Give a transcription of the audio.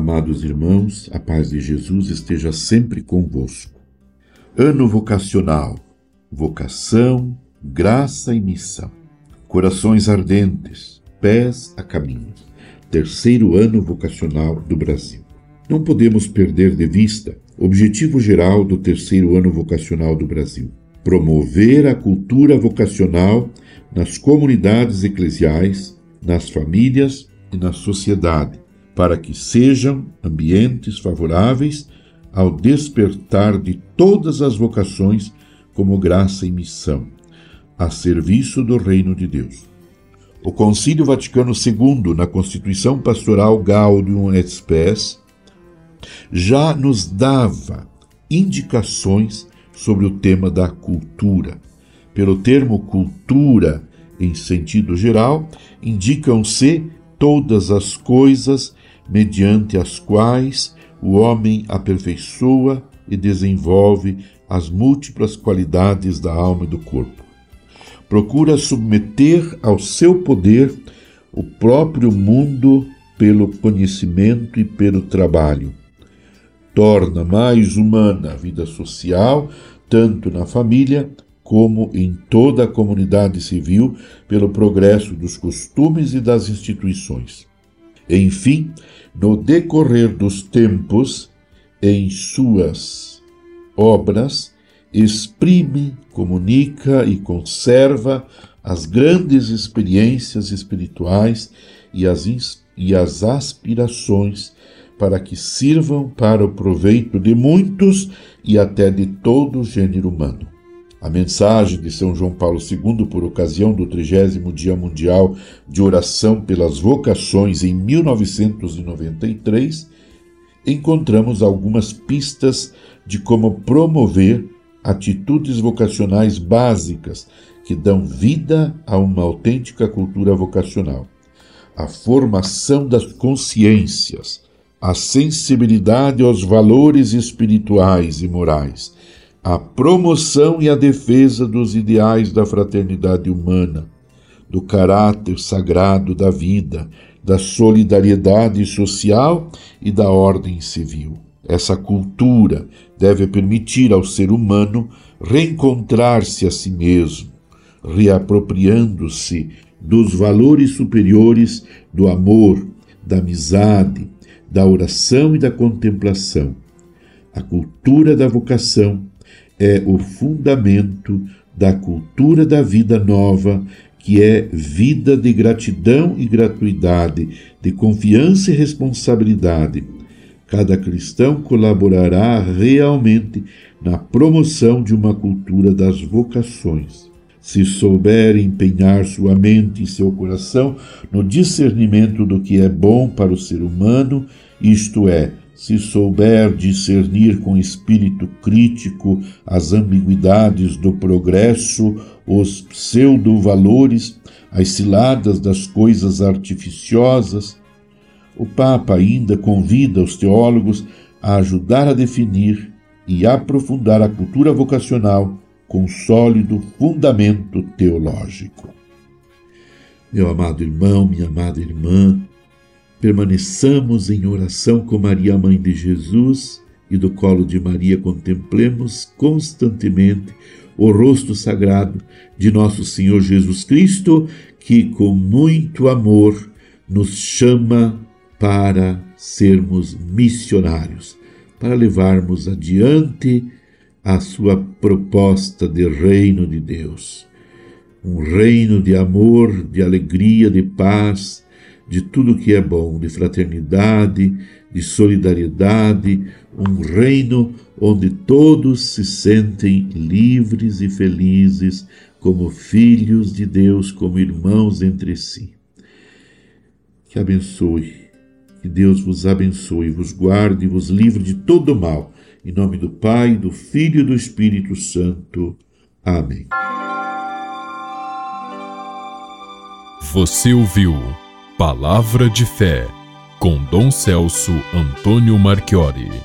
Amados irmãos, a paz de Jesus esteja sempre convosco. Ano vocacional, vocação, graça e missão. Corações ardentes, pés a caminho. Terceiro ano vocacional do Brasil. Não podemos perder de vista o objetivo geral do terceiro ano vocacional do Brasil: promover a cultura vocacional nas comunidades eclesiais, nas famílias e na sociedade para que sejam ambientes favoráveis ao despertar de todas as vocações como graça e missão, a serviço do reino de Deus. O Concílio Vaticano II, na Constituição Pastoral Gaudium et Spes, já nos dava indicações sobre o tema da cultura. Pelo termo cultura, em sentido geral, indicam-se todas as coisas mediante as quais o homem aperfeiçoa e desenvolve as múltiplas qualidades da alma e do corpo. Procura submeter ao seu poder o próprio mundo pelo conhecimento e pelo trabalho. Torna mais humana a vida social, tanto na família como em toda a comunidade civil, pelo progresso dos costumes e das instituições. Enfim, no decorrer dos tempos, em suas obras, exprime, comunica e conserva as grandes experiências espirituais e as, e as aspirações para que sirvam para o proveito de muitos e até de todo o gênero humano. A mensagem de São João Paulo II, por ocasião do 30 Dia Mundial de Oração pelas Vocações em 1993, encontramos algumas pistas de como promover atitudes vocacionais básicas que dão vida a uma autêntica cultura vocacional. A formação das consciências, a sensibilidade aos valores espirituais e morais a promoção e a defesa dos ideais da fraternidade humana, do caráter sagrado da vida, da solidariedade social e da ordem civil. Essa cultura deve permitir ao ser humano reencontrar-se a si mesmo, reapropriando-se dos valores superiores do amor, da amizade, da oração e da contemplação. A cultura da vocação é o fundamento da cultura da vida nova, que é vida de gratidão e gratuidade, de confiança e responsabilidade. Cada cristão colaborará realmente na promoção de uma cultura das vocações. Se souber empenhar sua mente e seu coração no discernimento do que é bom para o ser humano, isto é, se souber discernir com espírito crítico as ambiguidades do progresso, os pseudo-valores, as ciladas das coisas artificiosas, o Papa ainda convida os teólogos a ajudar a definir e aprofundar a cultura vocacional com sólido fundamento teológico. Meu amado irmão, minha amada irmã, Permaneçamos em oração com Maria, Mãe de Jesus, e do colo de Maria contemplemos constantemente o rosto sagrado de nosso Senhor Jesus Cristo, que com muito amor nos chama para sermos missionários, para levarmos adiante a sua proposta de reino de Deus. Um reino de amor, de alegria, de paz, de tudo que é bom, de fraternidade, de solidariedade, um reino onde todos se sentem livres e felizes como filhos de Deus, como irmãos entre si. Que abençoe, que Deus vos abençoe, vos guarde e vos livre de todo mal. Em nome do Pai, do Filho e do Espírito Santo. Amém. Você ouviu Palavra de Fé, com Dom Celso Antônio Marchiori.